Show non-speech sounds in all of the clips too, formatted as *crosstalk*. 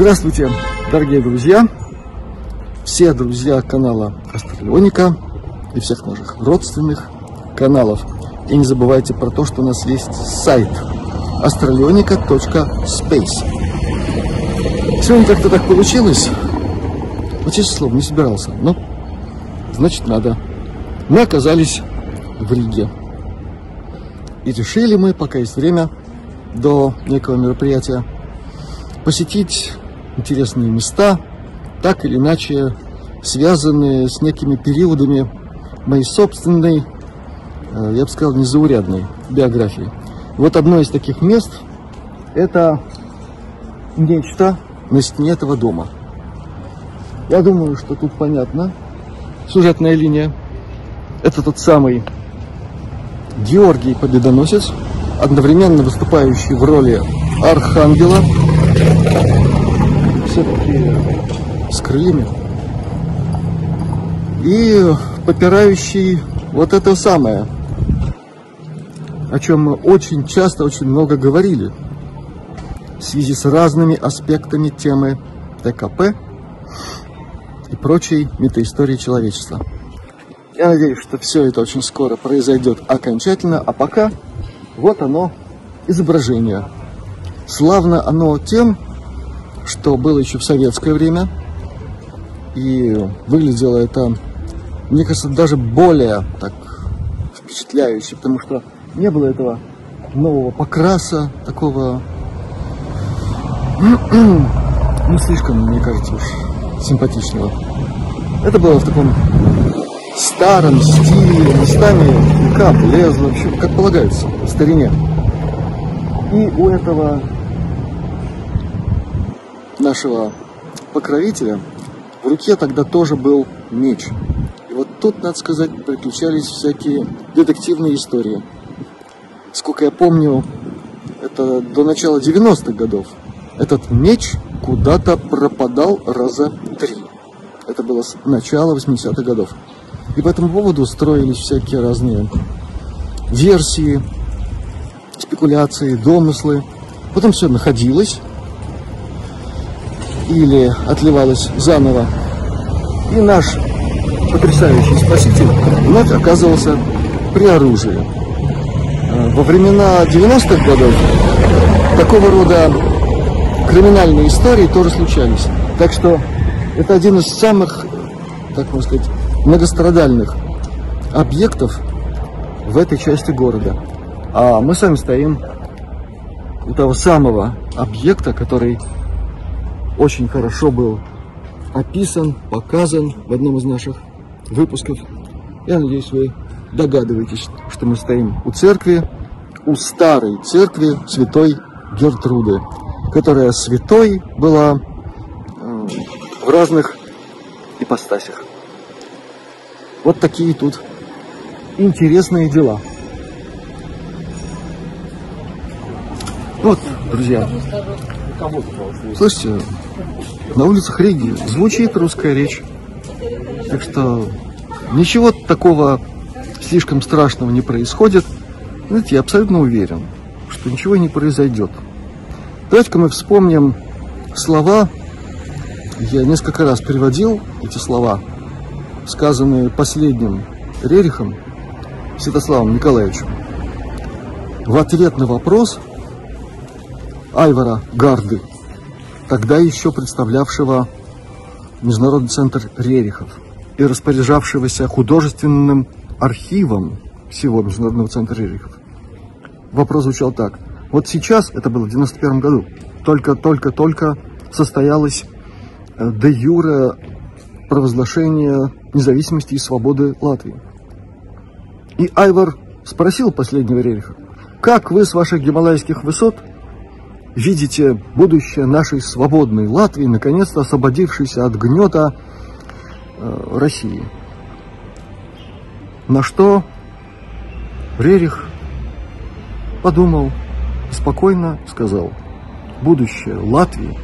Здравствуйте, дорогие друзья, все друзья канала Астралионика и всех наших родственных каналов. И не забывайте про то, что у нас есть сайт astralionica.space. Сегодня как-то так получилось. Вот честное слово, не собирался. Но, значит, надо. Мы оказались в Риге. И решили мы, пока есть время, до некого мероприятия, посетить интересные места, так или иначе связанные с некими периодами моей собственной, э, я бы сказал, незаурядной биографии. Вот одно из таких мест – это нечто на стене этого дома. Я думаю, что тут понятно. Сюжетная линия. Это тот самый Георгий Победоносец, одновременно выступающий в роли архангела. Все такие с крыльями. И попирающий вот это самое, о чем мы очень часто, очень много говорили в связи с разными аспектами темы ТКП и прочей метаистории человечества. Я надеюсь, что все это очень скоро произойдет окончательно, а пока вот оно, изображение. Славно оно тем, что было еще в советское время, и выглядело это, мне кажется, даже более так впечатляюще, потому что не было этого нового покраса, такого, *clears throat* ну, слишком, мне кажется, уж симпатичного. Это было в таком старом стиле, местами кап лезло, вообще, как полагается, в старине. И у этого нашего покровителя в руке тогда тоже был меч. И вот тут, надо сказать, приключались всякие детективные истории. Сколько я помню, это до начала 90-х годов. Этот меч куда-то пропадал раза три. Это было с начала 80-х годов. И по этому поводу строились всякие разные версии, спекуляции, домыслы. Потом все находилось или отливалось заново. И наш потрясающий спаситель вновь оказывался при оружии. Э, во времена 90-х годов такого рода криминальные истории тоже случались. Так что это один из самых, так можно сказать, многострадальных объектов в этой части города. А мы сами стоим у того самого объекта, который очень хорошо был описан, показан в одном из наших выпусков. Я надеюсь, вы догадываетесь, что мы стоим у церкви, у старой церкви святой Гертруды, которая святой была э, в разных ипостасях. Вот такие тут интересные дела. Вот, друзья, слышите, на улицах Риги звучит русская речь. Так что ничего такого слишком страшного не происходит. Знаете, я абсолютно уверен, что ничего не произойдет. Давайте-ка мы вспомним слова, я несколько раз переводил эти слова, сказанные последним Рерихом Святославом Николаевичем. В ответ на вопрос Айвара Гарды, тогда еще представлявшего Международный центр Рерихов и распоряжавшегося художественным архивом всего Международного центра Рерихов. Вопрос звучал так. Вот сейчас, это было в 91 году, только-только-только состоялось э, де юре провозглашение независимости и свободы Латвии. И Айвар спросил последнего Рериха, как вы с ваших гималайских высот видите будущее нашей свободной Латвии, наконец-то освободившейся от гнета э, России? На что Рерих подумал, спокойно сказал, будущее Латвии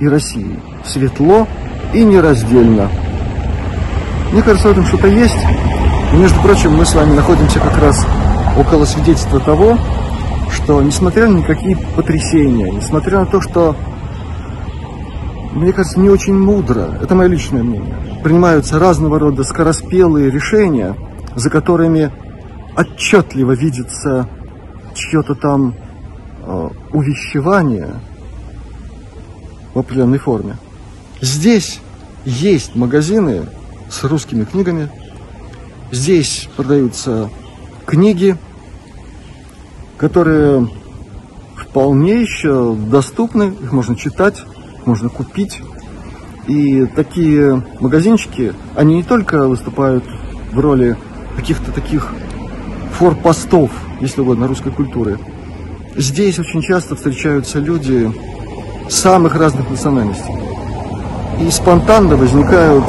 и России светло и нераздельно. Мне кажется, в этом что-то есть. Между прочим, мы с вами находимся как раз около свидетельства того, что несмотря на никакие потрясения, несмотря на то, что мне кажется, не очень мудро, это мое личное мнение, принимаются разного рода скороспелые решения, за которыми отчетливо видится чье-то там э, увещевание в определенной форме. Здесь есть магазины с русскими книгами, здесь продаются книги, которые вполне еще доступны, их можно читать, можно купить. И такие магазинчики, они не только выступают в роли каких-то таких форпостов, если угодно, русской культуры. Здесь очень часто встречаются люди самых разных национальностей. И спонтанно возникают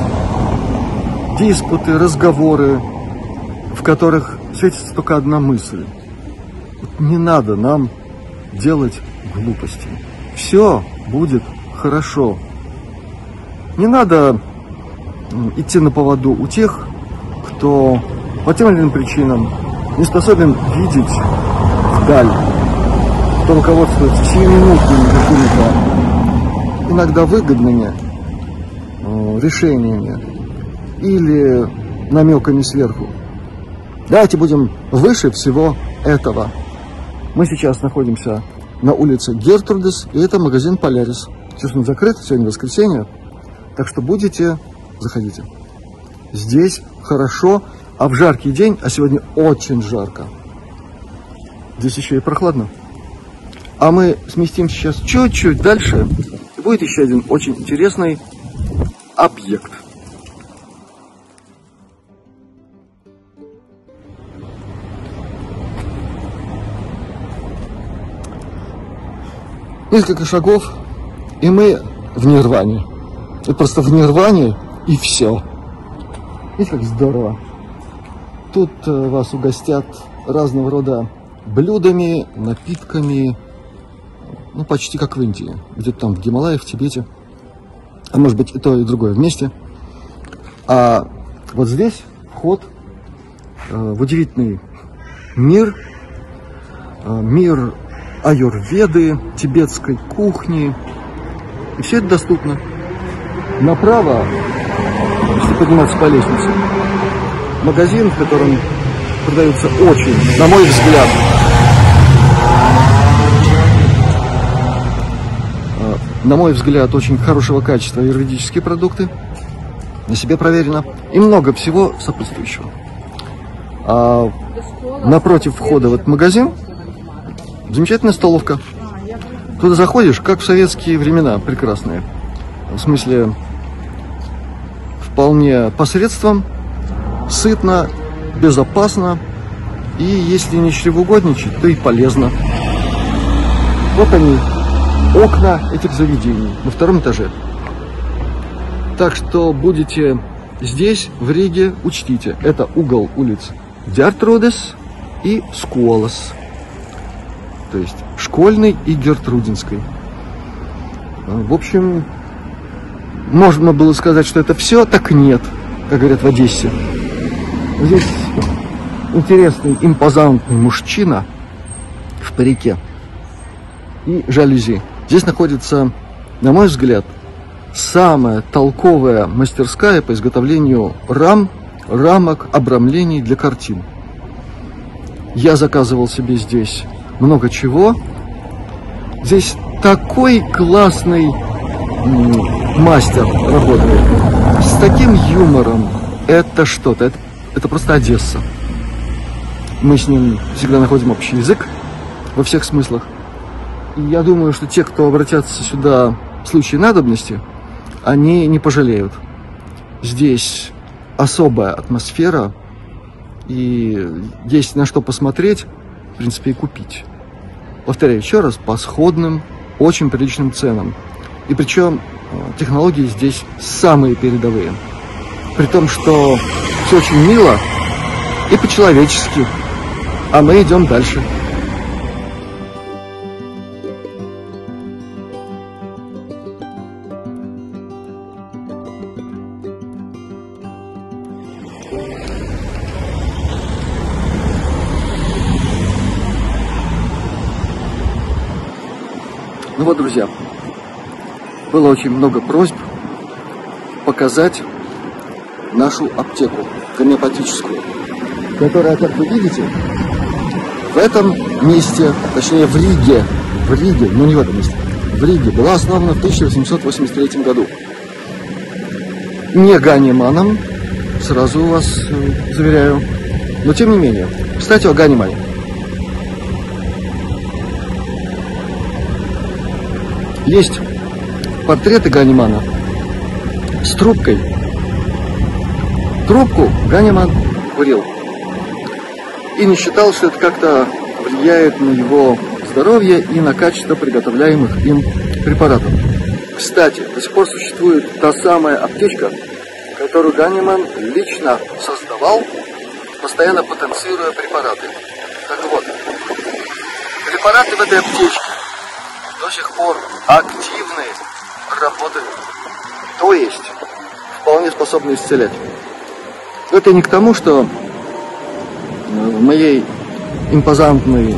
диспуты, разговоры, в которых светится только одна мысль. Не надо нам делать глупости. Все будет хорошо. Не надо идти на поводу у тех, кто по тем или иным причинам не способен видеть вдаль, кто руководствуется сиюминутными какими-то иногда выгодными э, решениями или намеками сверху. Давайте будем выше всего этого. Мы сейчас находимся на улице Гертрудес, и это магазин Полярис. Сейчас он закрыт, сегодня воскресенье, так что будете, заходите. Здесь хорошо, а в жаркий день, а сегодня очень жарко. Здесь еще и прохладно. А мы сместимся сейчас чуть-чуть дальше, и будет еще один очень интересный объект. Несколько шагов, и мы в нирване. И просто в нирване, и все. Видите, как здорово. Тут э, вас угостят разного рода блюдами, напитками, ну, почти как в Индии, где-то там в Гималаях, в Тибете, а может быть и то, и другое вместе. А вот здесь вход э, в удивительный мир, э, мир аюрведы, тибетской кухни. И все это доступно. Направо, если подниматься по лестнице, магазин, в котором продаются очень, на мой взгляд, э, на мой взгляд, очень хорошего качества юридические продукты. На себе проверено. И много всего сопутствующего. А напротив входа в этот магазин замечательная столовка. Туда заходишь, как в советские времена, прекрасные. В смысле, вполне посредством, сытно, безопасно. И если не чревоугодничать, то и полезно. Вот они, окна этих заведений на втором этаже. Так что будете здесь, в Риге, учтите, это угол улиц Дяртрудес и Скуолос. То есть школьной и Гертрудинской. В общем, можно было сказать, что это все, так нет, как говорят в Одессе. Здесь интересный, импозантный мужчина в парике и жалюзи. Здесь находится, на мой взгляд, самая толковая мастерская по изготовлению рам, рамок, обрамлений для картин. Я заказывал себе здесь много чего. Здесь такой классный мастер работает. С таким юмором. Это что-то. Это, это просто Одесса. Мы с ним всегда находим общий язык во всех смыслах. И я думаю, что те, кто обратятся сюда в случае надобности, они не пожалеют. Здесь особая атмосфера, и есть на что посмотреть, в принципе, и купить. Повторяю еще раз, по сходным, очень приличным ценам. И причем э, технологии здесь самые передовые. При том, что все очень мило и по-человечески. А мы идем дальше. Было очень много просьб показать нашу аптеку гомеопатическую, которая, как вы видите, в этом месте, точнее в Риге, в Риге, ну не в этом месте, в Риге, была основана в 1883 году. Не Ганиманом, сразу вас э, заверяю, но тем не менее. Кстати, о Ганимане. Есть портреты Ганимана с трубкой. Трубку Ганиман курил. И не считал, что это как-то влияет на его здоровье и на качество приготовляемых им препаратов. Кстати, до сих пор существует та самая аптечка, которую Ганиман лично создавал, постоянно потенцируя препараты. Так вот, препараты в этой аптечке до сих пор активны, работают. То есть, вполне способны исцелять. Это не к тому, что в моей импозантной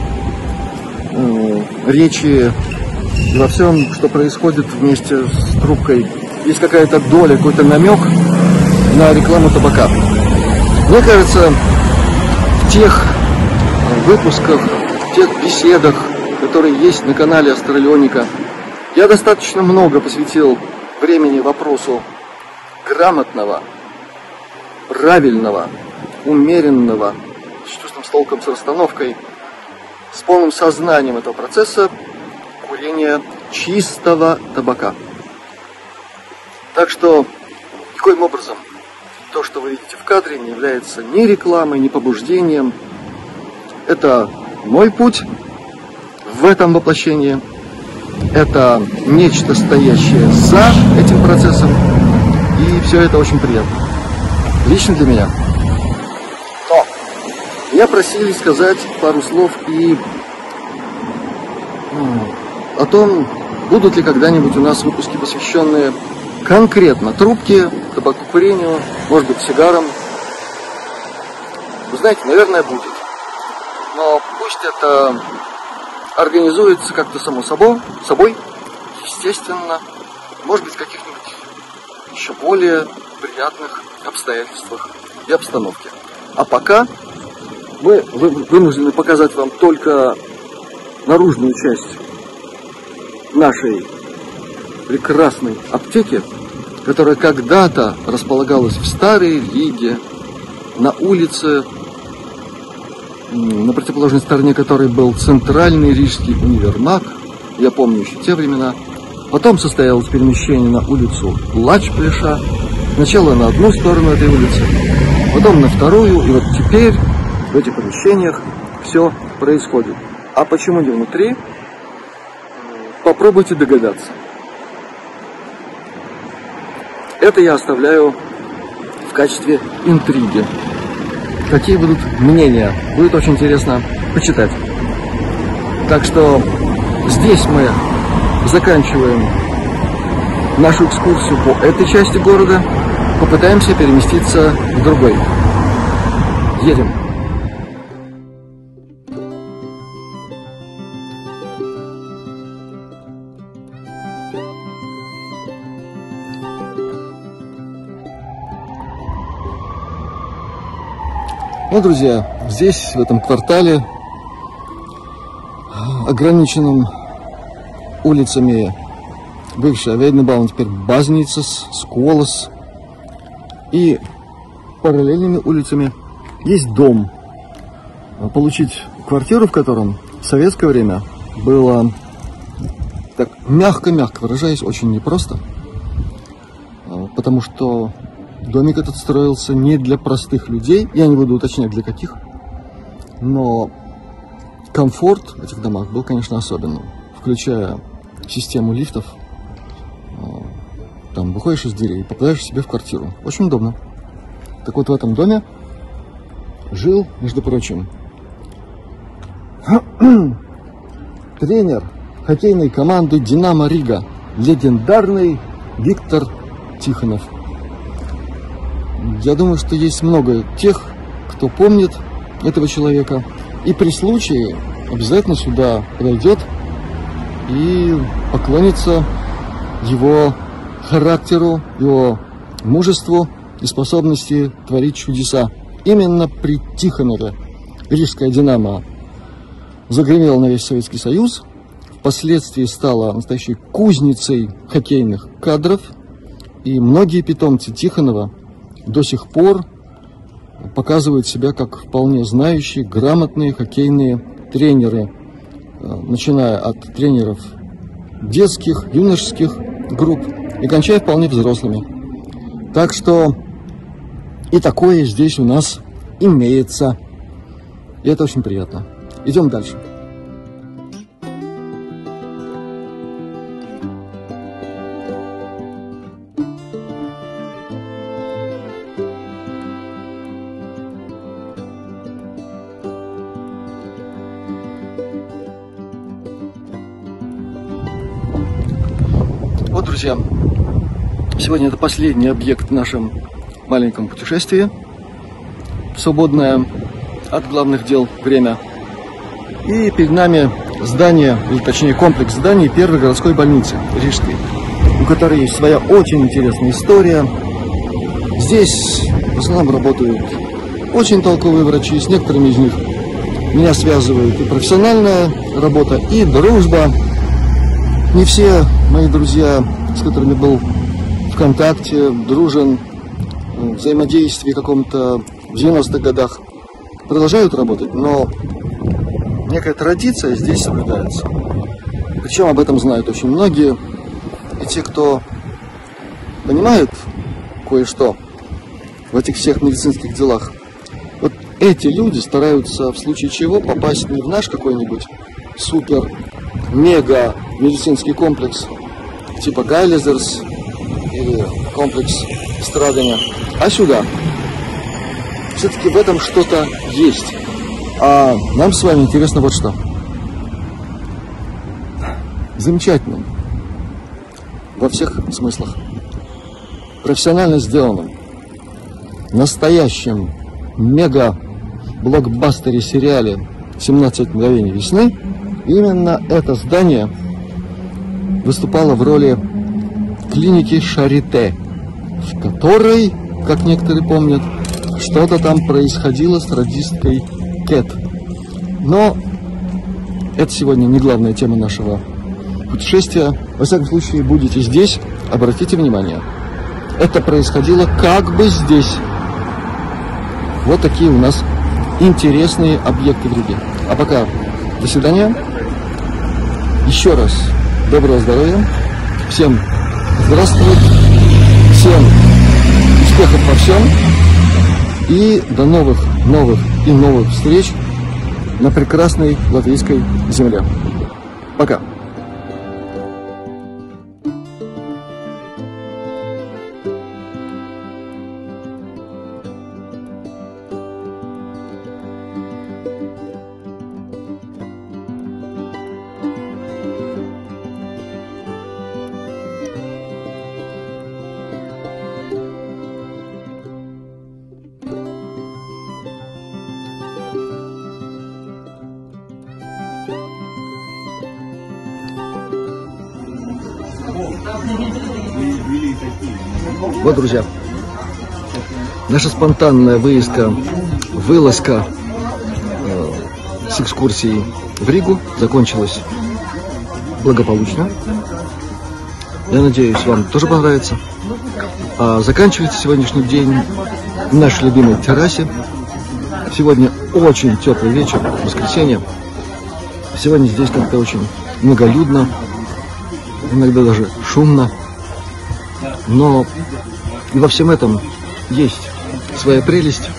э, речи во всем, что происходит вместе с трубкой, есть какая-то доля, какой-то намек на рекламу табака. Мне кажется, в тех выпусках, в тех беседах, которые есть на канале Астралионика, я достаточно много посвятил времени вопросу грамотного, правильного, умеренного, с чувством, с толком, с расстановкой, с полным сознанием этого процесса курения чистого табака. Так что, никоим образом, то, что вы видите в кадре, не является ни рекламой, ни побуждением. Это мой путь в этом воплощении. Это нечто стоящее за этим процессом. И все это очень приятно. Лично для меня. Но меня просили сказать пару слов и о том, будут ли когда-нибудь у нас выпуски, посвященные конкретно трубке, табакокурению, может быть, сигарам. Вы знаете, наверное, будет. Но пусть это организуется как-то само собой, собой, естественно, может быть, в каких-нибудь еще более приятных обстоятельствах и обстановке. А пока мы вынуждены показать вам только наружную часть нашей прекрасной аптеки, которая когда-то располагалась в Старой Риге, на улице, на противоположной стороне которой был центральный рижский универмаг, я помню еще те времена. Потом состоялось перемещение на улицу Лачплеша, сначала на одну сторону этой улицы, потом на вторую, и вот теперь в этих помещениях все происходит. А почему не внутри? Попробуйте догадаться. Это я оставляю в качестве интриги. Какие будут мнения? Будет очень интересно почитать. Так что здесь мы заканчиваем нашу экскурсию по этой части города. Попытаемся переместиться в другой. Едем. Ну, друзья, здесь, в этом квартале, ограниченным улицами бывший Авейденбаум, теперь Базницес, Сколос, и параллельными улицами есть дом. Получить квартиру, в котором в советское время было, так мягко-мягко выражаясь, очень непросто, потому что Домик этот строился не для простых людей, я не буду уточнять для каких, но комфорт в этих домах был, конечно, особенным, включая систему лифтов. А, там выходишь из двери и попадаешь себе в квартиру. Очень удобно. Так вот, в этом доме жил, между прочим, *clears throat* тренер хоккейной команды «Динамо Рига», легендарный Виктор Тихонов. Я думаю, что есть много тех, кто помнит этого человека. И при случае обязательно сюда подойдет и поклонится его характеру, его мужеству и способности творить чудеса. Именно при Тихонове Рижская «Динамо» загремела на весь Советский Союз, впоследствии стала настоящей кузницей хоккейных кадров, и многие питомцы Тихонова до сих пор показывают себя как вполне знающие, грамотные хоккейные тренеры, э, начиная от тренеров детских, юношеских групп и кончая вполне взрослыми. Так что и такое здесь у нас имеется. И это очень приятно. Идем дальше. Сегодня это последний объект в нашем маленьком путешествии. Свободное от главных дел время. И перед нами здание, или точнее комплекс зданий первой городской больницы Рижской, у которой есть своя очень интересная история. Здесь в основном работают очень толковые врачи, с некоторыми из них меня связывает и профессиональная работа, и дружба. Не все мои друзья, с которыми был контакте, дружен, взаимодействии каком-то в 90-х годах продолжают работать, но некая традиция здесь соблюдается. Причем об этом знают очень многие. И те, кто понимают кое-что в этих всех медицинских делах, вот эти люди стараются в случае чего попасть не в наш какой-нибудь супер, мега медицинский комплекс, типа Гайлезерс или комплекс Страдания, а сюда. Все-таки в этом что-то есть. А нам с вами интересно вот что. Замечательным. Во всех смыслах. Профессионально сделанным. Настоящим мега блокбастере сериале 17 мгновений весны именно это здание выступало в роли клиники Шарите, в которой, как некоторые помнят, что-то там происходило с радисткой Кэт. Но это сегодня не главная тема нашего путешествия. Во всяком случае, будете здесь, обратите внимание. Это происходило как бы здесь. Вот такие у нас интересные объекты в Риге. А пока до свидания. Еще раз доброго здоровья. Всем здравствуйте. Всем успехов во всем. И до новых, новых и новых встреч на прекрасной латвийской земле. Пока. Вот, друзья, наша спонтанная выездка, вылазка э, с экскурсией в Ригу закончилась благополучно. Я надеюсь, вам тоже понравится. А заканчивается сегодняшний день в нашей любимой террасе. Сегодня очень теплый вечер, воскресенье. Сегодня здесь как-то очень многолюдно, иногда даже шумно. Но и во всем этом есть своя прелесть,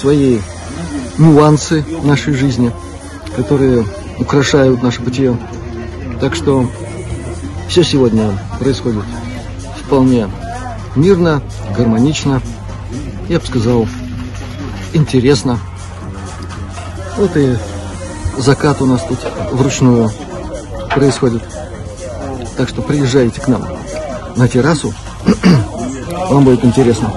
свои нюансы нашей жизни, которые украшают наше бытие. Так что все сегодня происходит вполне мирно, гармонично, я бы сказал, интересно. Вот и закат у нас тут вручную происходит. Так что приезжайте к нам на террасу. *clears throat* Вам будет интересно.